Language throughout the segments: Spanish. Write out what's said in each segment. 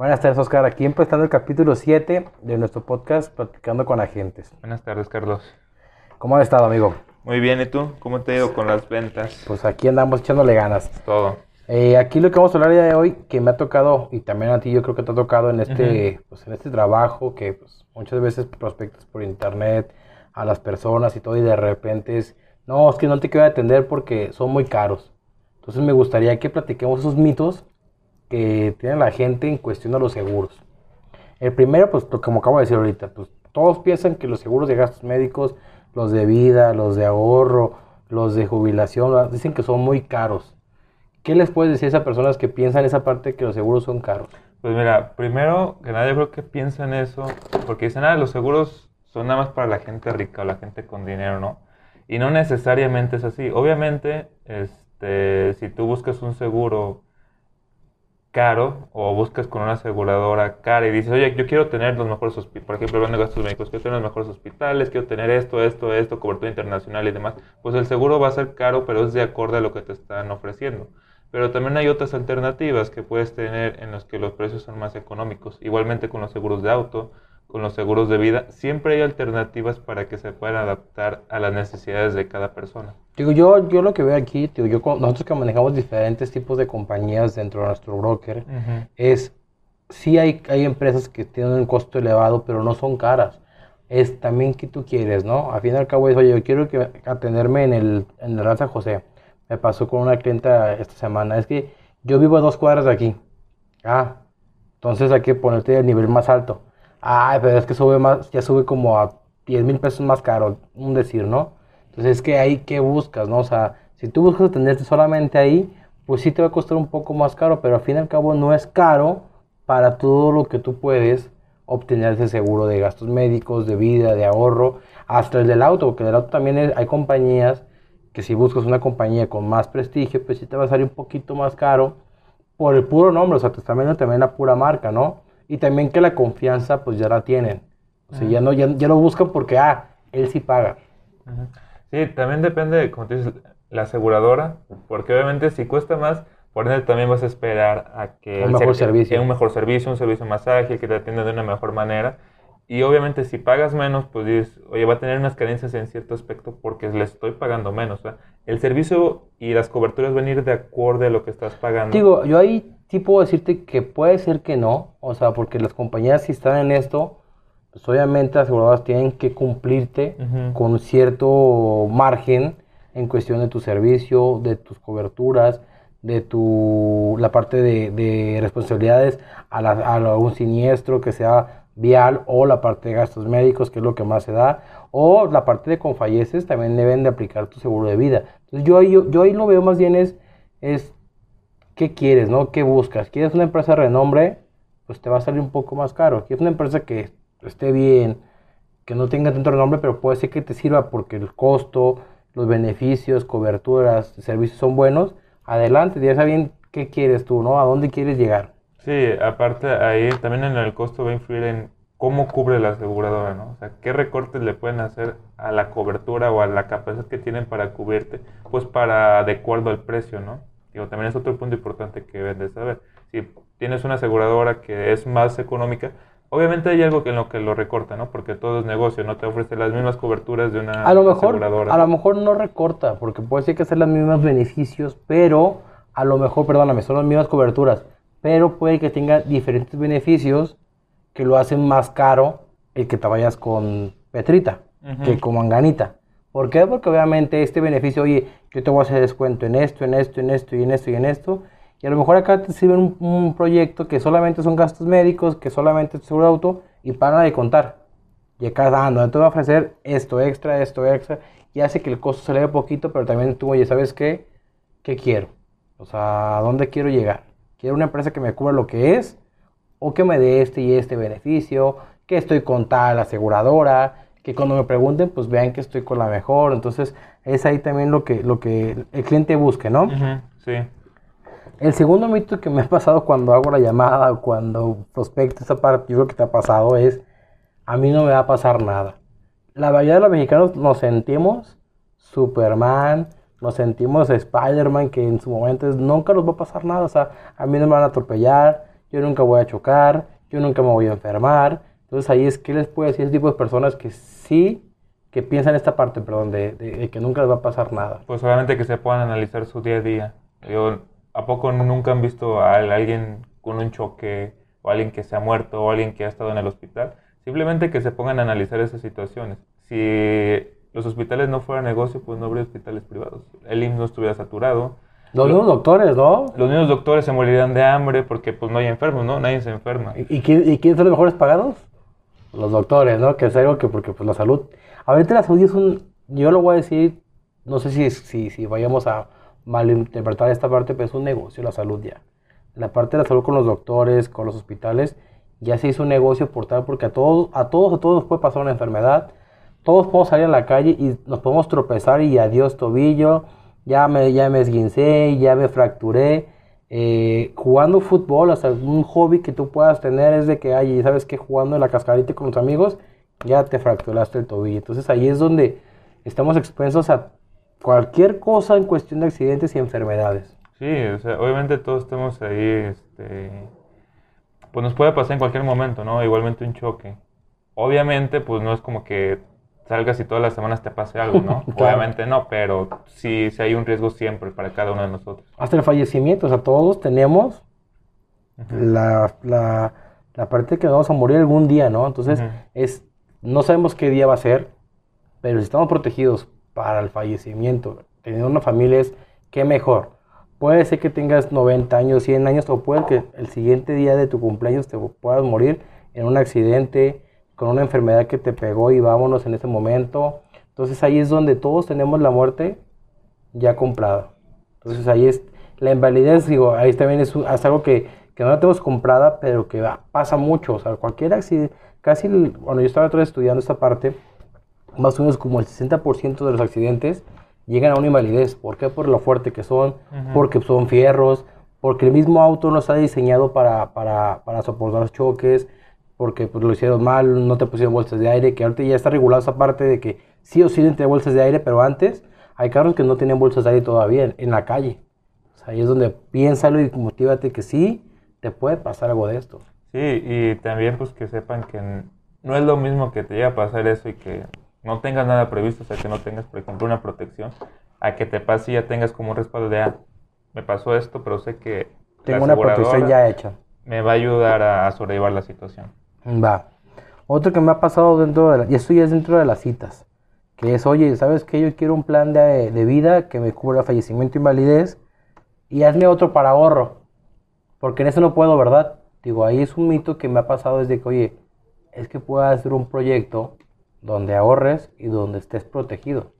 Buenas tardes, Oscar. Aquí empezando el capítulo 7 de nuestro podcast Platicando con Agentes. Buenas tardes, Carlos. ¿Cómo has estado, amigo? Muy bien, ¿y tú? ¿Cómo te ha ido con las ventas? Pues aquí andamos echándole ganas. Todo. Eh, aquí lo que vamos a hablar el día de hoy, que me ha tocado, y también a ti yo creo que te ha tocado en este, pues, en este trabajo, que pues, muchas veces prospectas por internet a las personas y todo, y de repente es, no, es que no te quiero atender porque son muy caros. Entonces me gustaría que platiquemos esos mitos que tiene la gente en cuestión de los seguros. El primero, pues como acabo de decir ahorita, pues todos piensan que los seguros de gastos médicos, los de vida, los de ahorro, los de jubilación, dicen que son muy caros. ¿Qué les puedes decir a esas personas que piensan esa parte que los seguros son caros? Pues mira, primero que nada yo creo que piensan eso, porque dicen, ah, los seguros son nada más para la gente rica o la gente con dinero, ¿no? Y no necesariamente es así. Obviamente, este, si tú buscas un seguro caro o buscas con una aseguradora cara y dices, oye, yo quiero tener los mejores hospitales, por ejemplo, hablando de gastos médicos, quiero tener los mejores hospitales, quiero tener esto, esto, esto, cobertura internacional y demás, pues el seguro va a ser caro, pero es de acorde a lo que te están ofreciendo. Pero también hay otras alternativas que puedes tener en las que los precios son más económicos. Igualmente con los seguros de auto, con los seguros de vida, siempre hay alternativas para que se puedan adaptar a las necesidades de cada persona. Digo, yo, yo lo que veo aquí, digo, yo, nosotros que manejamos diferentes tipos de compañías dentro de nuestro broker, es, sí hay, hay empresas que tienen un costo elevado, pero no son caras. Es también que tú quieres, ¿no? Al fin y al cabo es, oye, yo quiero que atenderme en el, en el San José. Me pasó con una clienta esta semana. Es que yo vivo a dos cuadras de aquí. Ah, entonces hay que ponerte el nivel más alto. Ay, pero es que sube más, ya sube como a 10 mil pesos más caro, un decir, ¿no? Entonces es que ahí que buscas, ¿no? O sea, si tú buscas atenderte solamente ahí, pues sí te va a costar un poco más caro, pero al fin y al cabo no es caro para todo lo que tú puedes obtener ese seguro de gastos médicos, de vida, de ahorro, hasta el del auto, porque en el auto también hay compañías que si buscas una compañía con más prestigio, pues sí te va a salir un poquito más caro por el puro nombre, o sea, te están viendo también la pura marca, ¿no? Y también que la confianza pues ya la tienen. O sea, ya, no, ya, lo buscan porque, ah, él sí paga. Sí, también depende, como te dices, la aseguradora, porque obviamente si cuesta más, por ende también vas a esperar a que... Un mejor servicio. Un mejor servicio, un servicio más ágil, que te atienda de una mejor manera. Y obviamente si pagas menos, pues dices, oye, va a tener unas carencias en cierto aspecto porque le estoy pagando menos. El servicio y las coberturas van a ir de acuerdo a lo que estás pagando. Digo, yo ahí sí puedo decirte que puede ser que no, o sea, porque las compañías si están en esto, pues obviamente las aseguradoras tienen que cumplirte con cierto margen en cuestión de tu servicio, de tus coberturas, de tu la parte de, responsabilidades a, a algún siniestro que sea vial o la parte de gastos médicos, que es lo que más se da, o la parte de confalleces también deben de aplicar tu seguro de vida. Entonces yo, yo, yo ahí lo veo más bien es, es qué quieres, ¿no? ¿Qué buscas? ¿Quieres una empresa de renombre? Pues te va a salir un poco más caro. ¿Quieres una empresa que esté bien, que no tenga tanto renombre, pero puede ser que te sirva porque el costo, los beneficios, coberturas, servicios son buenos? Adelante, ya sabes qué quieres tú, ¿no? ¿A dónde quieres llegar? Sí, aparte ahí también en el costo va a influir en cómo cubre la aseguradora, ¿no? O sea, qué recortes le pueden hacer a la cobertura o a la capacidad que tienen para cubrirte, pues para de acuerdo al precio, ¿no? Digo, también es otro punto importante que deben de saber. Si tienes una aseguradora que es más económica, obviamente hay algo que en lo que lo recorta, ¿no? Porque todo es negocio, no te ofrece las mismas coberturas de una a lo mejor, aseguradora. A lo mejor no recorta, porque puede ser que hacer los mismos beneficios, pero a lo mejor, perdóname, son las mismas coberturas pero puede que tenga diferentes beneficios que lo hacen más caro el que te vayas con Petrita que con Manganita. ¿Por qué? Porque obviamente este beneficio, oye, yo te voy a hacer descuento en esto, en esto, en esto y en esto y en esto. Y a lo mejor acá te sirve un, proyecto que solamente son gastos médicos, que solamente es seguro de auto y para de contar. Y acá, ah, no, te voy a ofrecer esto extra, esto extra. Y hace que el costo se eleve poquito, pero también tú, oye, ¿sabes qué? ¿Qué quiero? O sea, ¿a dónde quiero llegar? Quiero una empresa que me cubra lo que es o que me dé este y este beneficio, que estoy con tal aseguradora, que cuando me pregunten pues vean que estoy con la mejor. Entonces es ahí también lo que, lo que el cliente busque, ¿no? sí. El segundo mito que me ha pasado cuando hago la llamada o cuando prospecto esa parte, yo creo que te ha pasado es, a mí no me va a pasar nada. La mayoría de los mexicanos nos sentimos Superman, nos sentimos Spider-Man, que en su momento nunca nos va a pasar nada, o sea, a mí no me van a atropellar, yo nunca voy a chocar, yo nunca me voy a enfermar. Entonces ahí es que les puede decir ese tipo de personas que sí, que piensan esta parte, perdón, de, de, que nunca les va a pasar nada. Pues solamente que se puedan analizar su día a día. Yo, ¿A poco nunca han visto a alguien con un choque o alguien que se ha muerto o alguien que ha estado en el hospital? Simplemente que se pongan a analizar esas situaciones. Si los hospitales no fueran negocio, pues no habría hospitales privados. El IMSS no estuviera saturado. Los mismos doctores, ¿no? Los mismos doctores se morirían de hambre porque pues no hay enfermos, ¿no? Nadie se enferma. ¿Y, quiénes son los mejores pagados? Los doctores, ¿no? Que es algo que porque pues la salud... Ahorita la salud es un... Yo lo voy a decir, no sé si, si, si vayamos a malinterpretar esta parte, pero es un negocio la salud ya. La parte de la salud con los doctores, con los hospitales, ya se hizo un negocio por tal, porque a todos, a todos, a todos nos puede pasar una enfermedad. Todos podemos salir a la calle y nos podemos tropezar y adiós tobillo, ya me, ya me esguincé, ya me fracturé. Eh, jugando fútbol, hasta un hobby que tú puedas tener es de que, ay, ¿sabes que Jugando en la cascarita con los amigos, ya te fracturaste el tobillo. Entonces ahí es donde estamos expuestos a cualquier cosa en cuestión de accidentes y enfermedades. Sí, o sea, obviamente todos estamos ahí, este, pues nos puede pasar en cualquier momento, ¿no? Igualmente un choque. Obviamente, pues no es como que salgas y todas las semanas te pase algo, ¿no? Obviamente no, pero sí, sí hay un riesgo siempre para cada uno de nosotros. Hasta el fallecimiento, o sea, todos tenemos la, la, la, parte que vamos a morir algún día, ¿no? Entonces, es, no sabemos qué día va a ser, pero si estamos protegidos para el fallecimiento, teniendo una familia es, ¿qué mejor? Puede ser que tengas 90 años, 100 años, o puede que el siguiente día de tu cumpleaños te puedas morir en un accidente, con una enfermedad que te pegó y vámonos en ese momento. Entonces ahí es donde todos tenemos la muerte ya comprada. Entonces ahí es la invalidez, digo, ahí también es, algo que, que, no la tenemos comprada, pero que pasa mucho. O sea, cualquier accidente, casi, cuando yo estaba estudiando esta parte, más o menos como el 60% de los accidentes llegan a una invalidez. ¿Por qué? Por lo fuerte que son, porque son fierros, porque el mismo auto no está diseñado para, para, para soportar choques, porque pues, lo hicieron mal, no te pusieron bolsas de aire, que ahorita ya está regulado esa parte de que sí o sí tienen bolsas de aire, pero antes hay carros que no tenían bolsas de aire todavía en, la calle. ahí es donde piénsalo y motívate que sí, te puede pasar algo de esto. Sí, y también pues que sepan que no es lo mismo que te llegue a pasar eso y que no tengas nada previsto, o sea, que no tengas, por ejemplo, una protección, a que te pase y ya tengas como un respaldo de, ah, me pasó esto, pero sé que... Tengo una protección ya hecha. Me va a ayudar a sobrellevar la situación. Va. Otro que me ha pasado dentro de la, y esto ya es dentro de las citas, que es, oye, ¿sabes qué? Yo quiero un plan de, vida que me cubra fallecimiento invalidez y hazme otro para ahorro, porque en eso no puedo, ¿verdad? Digo, ahí es un mito que me ha pasado desde que, oye, es que puedas hacer un proyecto donde ahorres y donde estés protegido.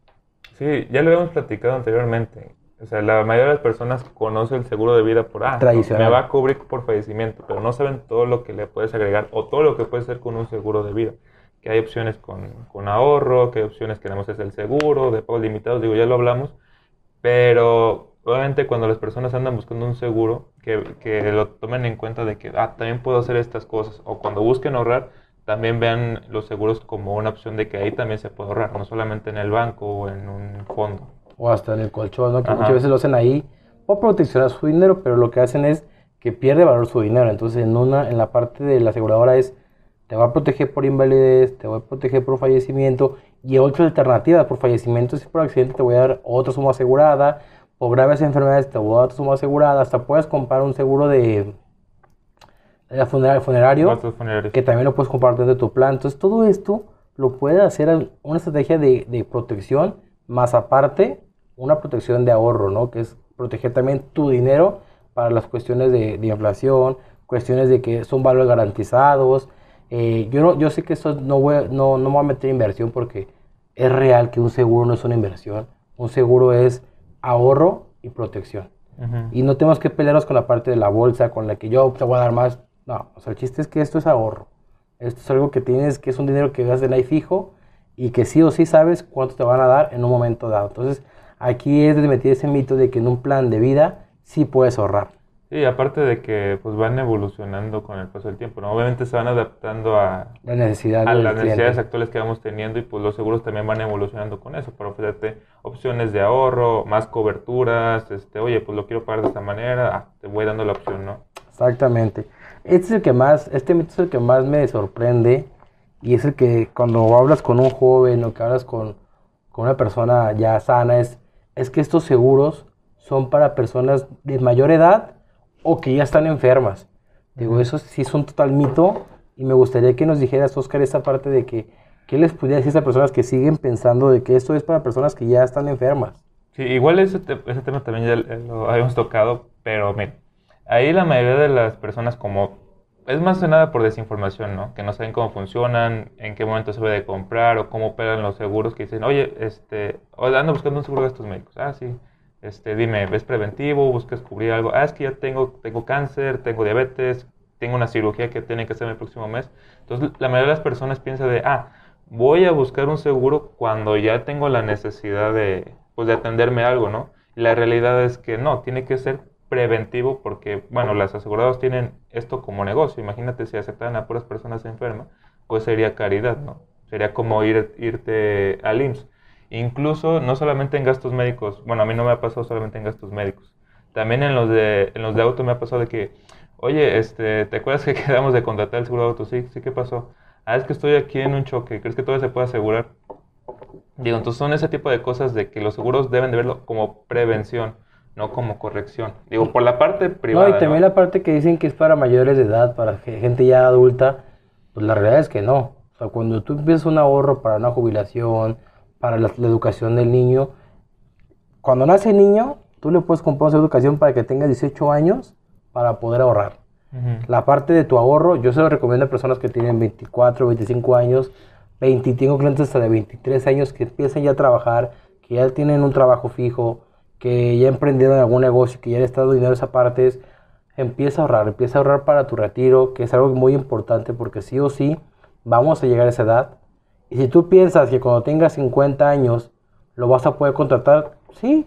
Sí, ya lo habíamos platicado anteriormente. O sea, la mayoría de las personas conoce el seguro de vida por, ah, me va a cubrir por fallecimiento, pero no saben todo lo que le puedes agregar o todo lo que puede ser con un seguro de vida. Que hay opciones con, con ahorro, que hay opciones que tenemos es el seguro, de pagos limitados, digo, ya lo hablamos, pero obviamente cuando las personas andan buscando un seguro, que, que lo tomen en cuenta de que, ah, también puedo hacer estas cosas, o cuando busquen ahorrar, también vean los seguros como una opción de que ahí también se puede ahorrar, no solamente en el banco o en un fondo o hasta en el colchón, ¿no? que muchas veces lo hacen ahí por proteccionar su dinero, pero lo que hacen es que pierde valor su dinero. Entonces, en una en la parte de la aseguradora es te va a proteger por invalidez, te va a proteger por fallecimiento y otra alternativa por fallecimiento si por accidente te voy a dar otra suma asegurada, por graves enfermedades te voy a dar otra suma asegurada, hasta puedes comprar un seguro de, de funerario, que también lo puedes comprar dentro de tu plan. Entonces, todo esto lo puede hacer una estrategia de, de protección más aparte una protección de ahorro, ¿no? Que es proteger también tu dinero para las cuestiones de, inflación, cuestiones de que son valores garantizados. Eh, yo, no, yo sé que esto no, voy, no, no me voy a meter inversión porque es real que un seguro no es una inversión. Un seguro es ahorro y protección. Y no tenemos que pelearnos con la parte de la bolsa, con la que yo te voy a dar más. No, o sea, el chiste es que esto es ahorro. Esto es algo que tienes, que es un dinero que das de ahí fijo y que sí o sí sabes cuánto te van a dar en un momento dado. Entonces, Aquí es de meter ese mito de que en un plan de vida sí puedes ahorrar. Sí, aparte de que pues van evolucionando con el paso del tiempo, ¿no? Obviamente se van adaptando a, la necesidad a las necesidades actuales que vamos teniendo y pues los seguros también van evolucionando con eso para ofrecerte opciones de ahorro, más coberturas, este, oye, pues lo quiero pagar de esta manera, ah, te voy dando la opción, ¿no? Exactamente. Este es el que más, este mito es el que más me sorprende y es el que cuando hablas con un joven o que hablas con, con una persona ya sana, es, es que estos seguros son para personas de mayor edad o que ya están enfermas. Digo, eso sí es un total mito y me gustaría que nos dijeras, Oscar, esa parte de que, ¿qué les pudiera decir a esas personas que siguen pensando de que esto es para personas que ya están enfermas? Sí, igual ese, ese tema también ya lo habíamos tocado, pero mira, ahí la mayoría de las personas como es más que nada por desinformación, ¿no? Que no saben cómo funcionan, en qué momento se debe comprar o cómo operan los seguros que dicen, oye, este, ando buscando un seguro de estos médicos. Ah, sí. Este, dime, ¿ves preventivo? ¿Buscas cubrir algo? Ah, es que ya tengo, tengo cáncer, tengo diabetes, tengo una cirugía que tiene que hacer el próximo mes. Entonces, la mayoría de las personas piensa de, ah, voy a buscar un seguro cuando ya tengo la necesidad de, pues, de atenderme algo, ¿no? La realidad es que no, tiene que ser preventivo porque, bueno, las aseguradoras tienen esto como negocio. Imagínate si aceptaran a puras personas enfermas, pues sería caridad, ¿no? Sería como ir, irte al IMSS. Incluso, no solamente en gastos médicos, bueno, a mí no me ha pasado solamente en gastos médicos. También en los de, en los de auto me ha pasado de que, oye, este, ¿te acuerdas que quedamos de contratar el seguro de auto? Sí, sí, ¿qué pasó? Ah, es que estoy aquí en un choque, ¿crees que todo se puede asegurar? Digo, entonces son ese tipo de cosas de que los seguros deben de verlo como prevención no como corrección. Digo, por la parte privada. No, y también la parte que dicen que es para mayores de edad, para gente ya adulta, pues la realidad es que no. O sea, cuando tú empiezas un ahorro para una jubilación, para la, educación del niño, cuando nace el niño, tú le puedes comprar una educación para que tenga 18 años para poder ahorrar. La parte de tu ahorro, yo se lo recomiendo a personas que tienen 24, 25 años, 20, tengo clientes hasta de 23 años que empiezan ya a trabajar, que ya tienen un trabajo fijo, que ya emprendieron algún negocio, que ya han estado dinero esa parte, empieza a ahorrar, empieza a ahorrar para tu retiro, que es algo muy importante porque sí o sí vamos a llegar a esa edad. Y si tú piensas que cuando tengas 50 años lo vas a poder contratar, sí,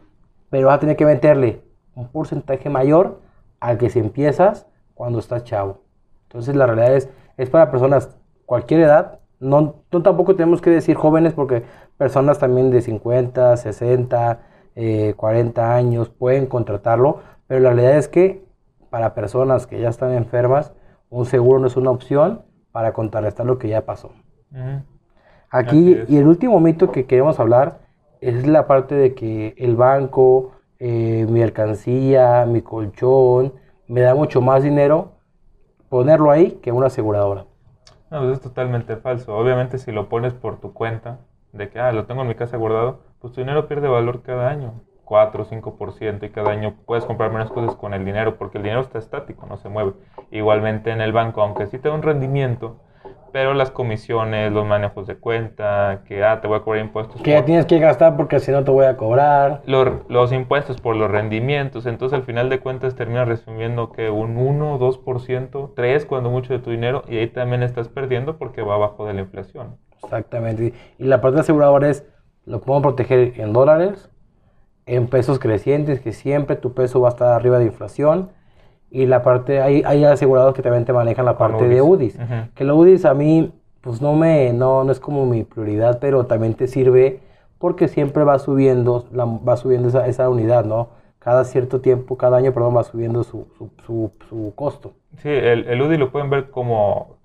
pero vas a tener que meterle un porcentaje mayor al que si empiezas cuando estás chavo. Entonces la realidad es, es para personas cualquier edad, no, no tampoco tenemos que decir jóvenes porque personas también de 50, 60, 40 eh, años, pueden contratarlo, pero la realidad es que para personas que ya están enfermas, un seguro no es una opción para contrarrestar lo que ya pasó. Aquí, y el último mito que queremos hablar es la parte de que el banco, eh, mi mercancía, mi colchón, me da mucho más dinero ponerlo ahí que una aseguradora. No, eso es totalmente falso. Obviamente si lo pones por tu cuenta, de que, ah, lo tengo en mi casa guardado, pues tu dinero pierde valor cada año, 4 o 5%, y cada año puedes comprar menos cosas con el dinero porque el dinero está estático, no se mueve. Igualmente en el banco, aunque sí te da un rendimiento, pero las comisiones, los manejos de cuenta, que ah, te voy a cobrar impuestos. Que ya tienes que gastar porque si no te voy a cobrar. Los, los, impuestos por los rendimientos, entonces al final de cuentas terminas recibiendo que un 1, 2%, 3 cuando mucho de tu dinero, y ahí también estás perdiendo porque va abajo de la inflación. Exactamente. Y la parte aseguradora es lo podemos proteger en dólares, en pesos crecientes, que siempre tu peso va a estar arriba de inflación. Y la parte, hay, hay asegurados que también te manejan la parte de UDIs. Que la UDIs a mí, pues no me, no, no es como mi prioridad, pero también te sirve porque siempre va subiendo, la, va subiendo esa, esa, unidad, ¿no? Cada cierto tiempo, cada año, perdón, va subiendo su, su, su, costo. Sí, el, el UDI lo pueden ver como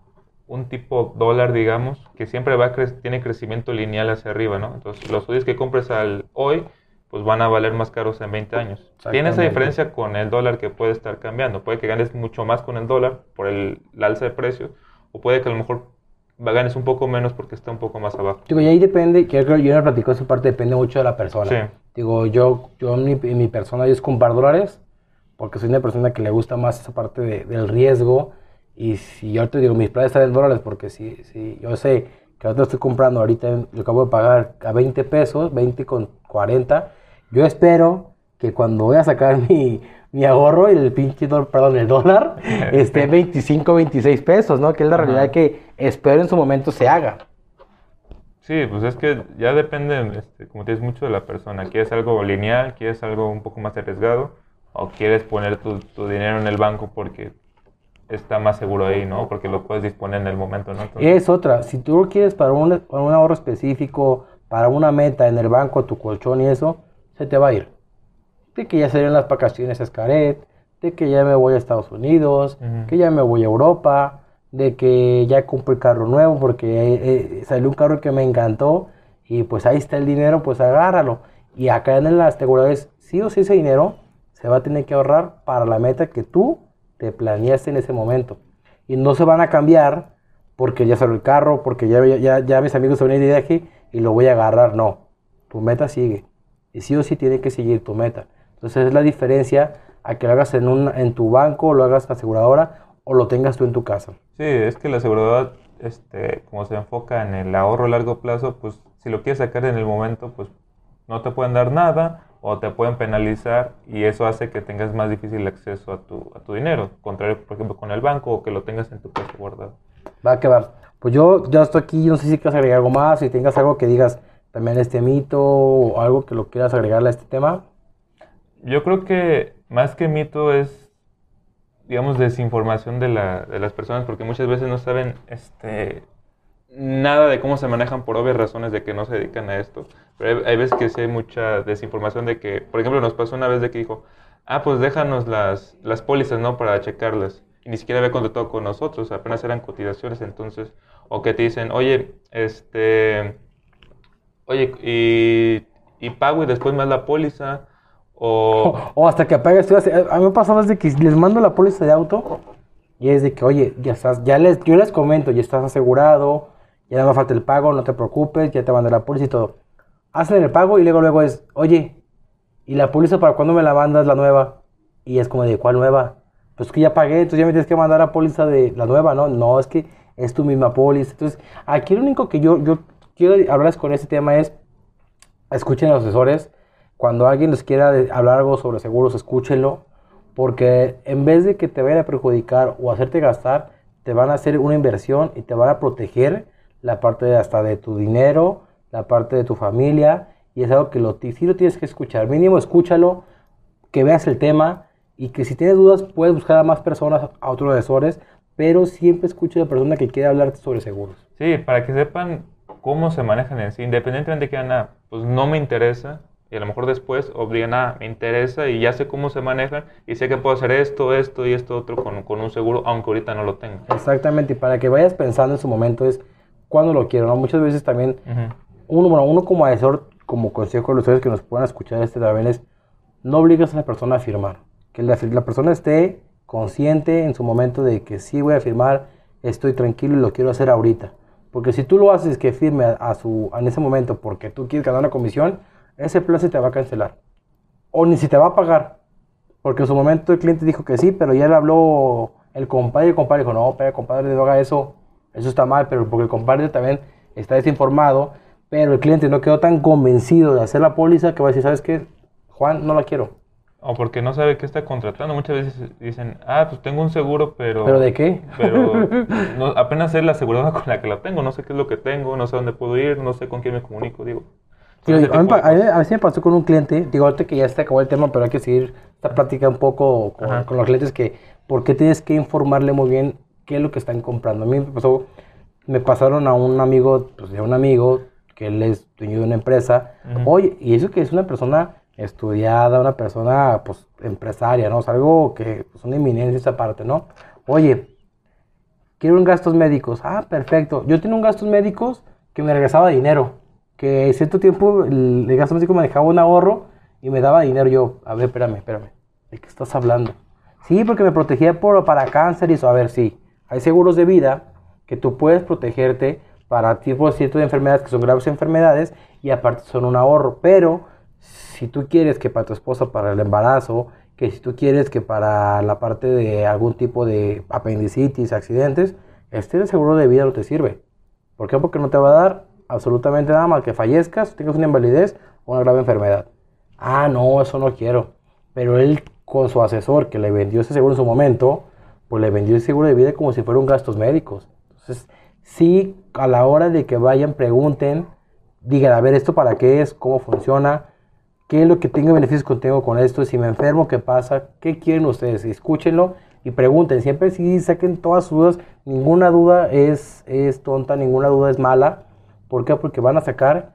un tipo dólar, digamos, que siempre va tiene crecimiento lineal hacia arriba, ¿no? Entonces, los UDIs que compres al hoy, pues van a valer más caros en 20 años. Tiene esa diferencia con el dólar que puede estar cambiando. Puede que ganes mucho más con el dólar por el, alza de precios, o puede que a lo mejor ganes un poco menos porque está un poco más abajo. Digo, y ahí depende, que yo no platico esa parte, depende mucho de la persona. Sí. Digo, yo, yo mi, mi persona yo es comprar dólares, porque soy una persona que le gusta más esa parte del riesgo y si yo te digo, mis planes están en dólares, porque si, si yo sé que ahorita estoy comprando, ahorita yo acabo de pagar a 20 pesos, 20 con 40, yo espero que cuando voy a sacar mi, mi ahorro, el pinche dólar, perdón, el dólar, esté 25, 26 pesos, ¿no? Que es la realidad que espero en su momento se haga. Sí, pues es que ya depende, este, como te dices, mucho de la persona. ¿Quieres algo lineal? ¿Quieres algo un poco más arriesgado? ¿O quieres poner tu, tu dinero en el banco porque está más seguro ahí, ¿no? Porque lo puedes disponer en el momento, ¿no? Es otra, si tú lo quieres para un, un, ahorro específico, para una meta en el banco, tu colchón y eso, se te va a ir. De que ya serían las vacaciones a Escaret, de que ya me voy a Estados Unidos, que ya me voy a Europa, de que ya compré el carro nuevo porque eh, eh, salió un carro que me encantó y pues ahí está el dinero, pues agárralo. Y acá en el asegurador es sí o sí ese dinero se va a tener que ahorrar para la meta que tú te planeaste en ese momento. Y no se van a cambiar porque ya salió el carro, porque ya, mis amigos se van de viaje y lo voy a agarrar. No, tu meta sigue. Y sí o sí tiene que seguir tu meta. Entonces es la diferencia a que lo hagas en, tu banco, lo hagas en aseguradora o lo tengas tú en tu casa. Sí, es que la aseguradora, este, como se enfoca en el ahorro a largo plazo, pues si lo quieres sacar en el momento, pues no te pueden dar nada o te pueden penalizar y eso hace que tengas más difícil acceso a tu, a tu dinero, contrario, por ejemplo, con el banco o que lo tengas en tu casa guardado. Va que va. Pues yo ya estoy aquí, no sé si quieres agregar algo más, si tengas algo que digas también este mito o algo que lo quieras agregarle a este tema. Yo creo que más que mito es, digamos, desinformación de, la, de las personas, porque muchas veces no saben este, nada de cómo se manejan por obvias razones de que no se dedican a esto. Pero hay, veces que sí hay mucha desinformación de que, por ejemplo, nos pasó una vez de que dijo, ah, pues déjanos las, las pólizas, ¿no? Para checarlas. Y ni siquiera había contactado con nosotros, apenas eran cotizaciones, entonces, o que te dicen, oye, este, oye, y, y pago y después más la póliza, o... hasta que apagues. A mí me pasaba de que les mando la póliza de auto y es de que, oye, ya estás, ya les, yo les comento, ya estás asegurado, ya no falta el pago, no te preocupes, ya te mandé la póliza y todo. Hacen el pago y luego luego es, oye, ¿y la póliza para cuándo me la mandas la nueva? Y es como de, ¿cuál nueva? Pues que ya pagué, entonces ya me tienes que mandar la póliza de la nueva, ¿no? No, es que es tu misma póliza. Entonces, aquí lo único que yo, yo quiero hablarles con este tema es, escuchen a los asesores, cuando alguien les quiera hablar algo sobre seguros, escúchenlo, porque en vez de que te vayan a perjudicar o hacerte gastar, te van a hacer una inversión y te van a proteger la parte de hasta de tu dinero, la parte de tu familia, y es algo que lo, sí lo tienes que escuchar. Mínimo escúchalo, que veas el tema y que si tienes dudas puedes buscar a más personas, a otros asesores, pero siempre escucha a la persona que quiere hablarte sobre seguros. Sí, para que sepan cómo se manejan en sí, independientemente de que nada, pues no me interesa, y a lo mejor después obligan a, me interesa y ya sé cómo se manejan y sé que puedo hacer esto, esto y esto otro con, con un seguro, aunque ahorita no lo tenga. Exactamente, y para que vayas pensando en su momento es cuando lo quiero, ¿no? Muchas veces también, uno, bueno, uno como asesor, como consejo de los ustedes que nos puedan escuchar este también es, no obligas a la persona a firmar, que la, la persona esté consciente en su momento de que sí voy a firmar, estoy tranquilo y lo quiero hacer ahorita. Porque si tú lo haces que firme a, su, en ese momento porque tú quieres ganar una comisión, ese plan se te va a cancelar. O ni si te va a pagar. Porque en su momento el cliente dijo que sí, pero ya le habló el compadre y el compadre dijo, no, pero compadre, no haga eso. Eso está mal, pero porque el compadre también está desinformado, pero el cliente no quedó tan convencido de hacer la póliza que va a decir, ¿sabes qué? Juan, no la quiero. O porque no sabe qué está contratando. Muchas veces dicen, ah, pues tengo un seguro, pero... ¿Pero de qué? Pero apenas sé la aseguradora con la que la tengo. No sé qué es lo que tengo, no sé dónde puedo ir, no sé con quién me comunico, digo a, mí, me pasó con un cliente, digo, ahorita que ya se acabó el tema, pero hay que seguir esta plática un poco con, los clientes que, ¿por qué tienes que informarle muy bien qué es lo que están comprando? A mí me pasó, me pasaron a un amigo, pues de un amigo, que él es dueño de una empresa, oye, y eso que es una persona estudiada, una persona, pues, empresaria, ¿no? O algo que, pues, una eminencia esa parte, ¿no? Oye, quiero un gastos médicos. Ah, perfecto. Yo tengo un gastos médicos que me regresaba dinero que cierto tiempo el, gasto médico me dejaba un ahorro y me daba dinero. Yo, a ver, espérame, espérame, ¿de qué estás hablando? Sí, porque me protegía por, para cáncer y eso. A ver, sí, hay seguros de vida que tú puedes protegerte para tipos ciertas enfermedades que son graves enfermedades y aparte son un ahorro. Pero si tú quieres que para tu esposa, para el embarazo, que si tú quieres que para la parte de algún tipo de apendicitis, accidentes, este seguro de vida no te sirve. ¿Por qué? Porque no te va a dar absolutamente nada más que fallezcas, tengas una invalidez o una grave enfermedad. Ah, no, eso no quiero. Pero él con su asesor que le vendió ese seguro en su momento, pues le vendió el seguro de vida como si fueran gastos médicos. Entonces, sí, a la hora de que vayan, pregunten, digan, a ver, ¿esto para qué es? ¿Cómo funciona? ¿Qué es lo que tengo beneficios contigo con esto? Si me enfermo, ¿qué pasa? ¿Qué quieren ustedes? Escúchenlo y pregunten. Siempre sí saquen todas sus dudas. Ninguna duda es, es tonta, ninguna duda es mala. ¿Por qué? Porque van a sacar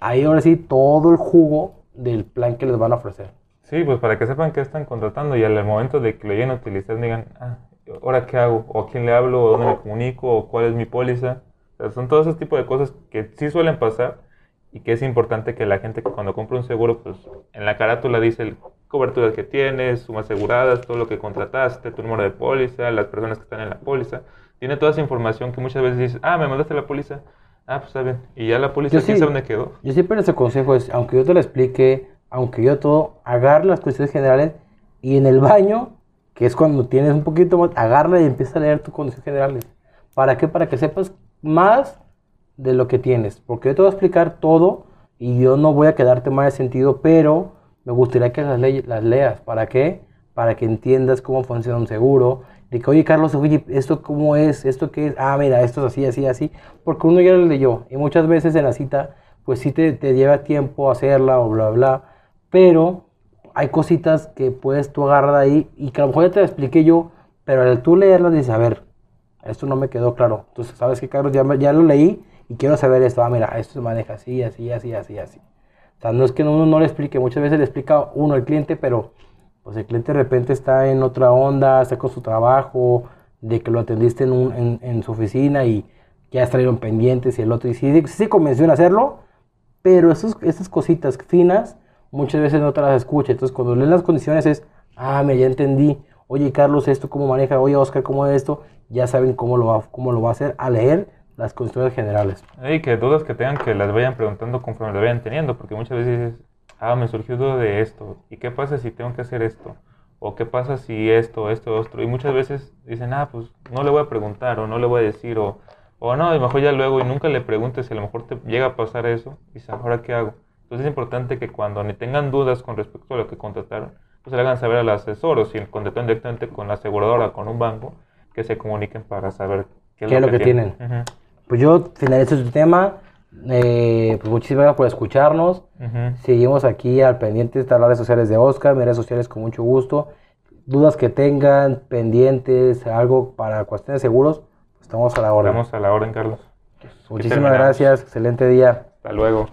ahí ahora sí todo el jugo del plan que les van a ofrecer. Sí, Sí, pues para que sepan qué están contratando y al momento de que lo lleguen a utilizar digan, ah, ¿ahora qué hago? ¿O a quién le hablo? ¿O dónde me comunico? ¿O cuál es mi póliza? son todos esos tipos de cosas que sí suelen pasar y que es importante que la gente que cuando compra un seguro, pues en la carátula dice el cobertura que tienes, sumas aseguradas, todo lo que contrataste, tu número de póliza, las personas que están en la póliza. Tiene toda esa información que muchas veces dices, ah, me mandaste la póliza, ah, pues está bien. Y ya la póliza, ¿quién sabe dónde quedó? Yo siempre les aconsejo es, aunque yo te lo explique, aunque yo todo, agarra las cuestiones generales y en el baño, que es cuando tienes un poquito más, agarra y empieza a leer tus condiciones generales. ¿Para qué? Para que sepas más de lo que tienes. Porque yo te voy a explicar todo y yo no voy a quedarte mal de sentido, pero me gustaría que las, las leas. ¿Para qué? Para que entiendas cómo funciona un seguro. De que, oye, Carlos, oye, ¿esto cómo es? ¿Esto qué es? Ah, mira, esto es así, así, así. Porque uno ya lo leyó. Y muchas veces en la cita, pues sí te, te lleva tiempo hacerla o bla, bla. Pero hay cositas que puedes tú agarrar ahí y que a lo mejor ya te lo expliqué yo, pero al tú leerlas dices, a ver, esto no me quedó claro. Entonces, ¿sabes qué, Carlos? Ya, ya lo leí y quiero saber esto. Ah, mira, esto se maneja así, así, así, así, así. O sea, no es que uno no le explique, muchas veces le explica uno al cliente, pero pues el cliente de repente está en otra onda, está con su trabajo, de que lo atendiste en, en, su oficina y ya trajeron pendientes y el otro, y sí, sí se convenció en hacerlo, pero esos, esas cositas finas muchas veces no te las escucha. Entonces, cuando leen las condiciones es, ah, me ya entendí. Oye, Carlos, esto cómo maneja. Oye, Oscar, cómo es esto. Ya saben cómo lo va, cómo lo va a hacer a leer las condiciones generales. Y que dudas que tengan que las vayan preguntando conforme las vayan teniendo, porque muchas veces ah, me surgió duda de esto, ¿y qué pasa si tengo que hacer esto? O qué pasa si esto, esto, otro. Y muchas veces dicen, ah, pues no le voy a preguntar, o no le voy a decir, o, o no, a lo mejor ya luego, y nunca le preguntes a lo mejor te llega a pasar eso, y dices, ¿ahora qué hago? Entonces es importante que cuando ni tengan dudas con respecto a lo que contrataron, pues le hagan saber al asesor, o si contrataron directamente con la aseguradora con un banco, que se comuniquen para saber qué es, lo, que, tienen. Pues yo finalizo este tema. Eh, pues muchísimas gracias por escucharnos. Seguimos aquí al pendiente de las redes sociales de Oscar, mis redes sociales con mucho gusto. Dudas que tengan, pendientes, algo para cuestiones de seguros, pues estamos a la hora. Estamos a la orden, Carlos. muchísimas gracias, excelente día. Hasta luego.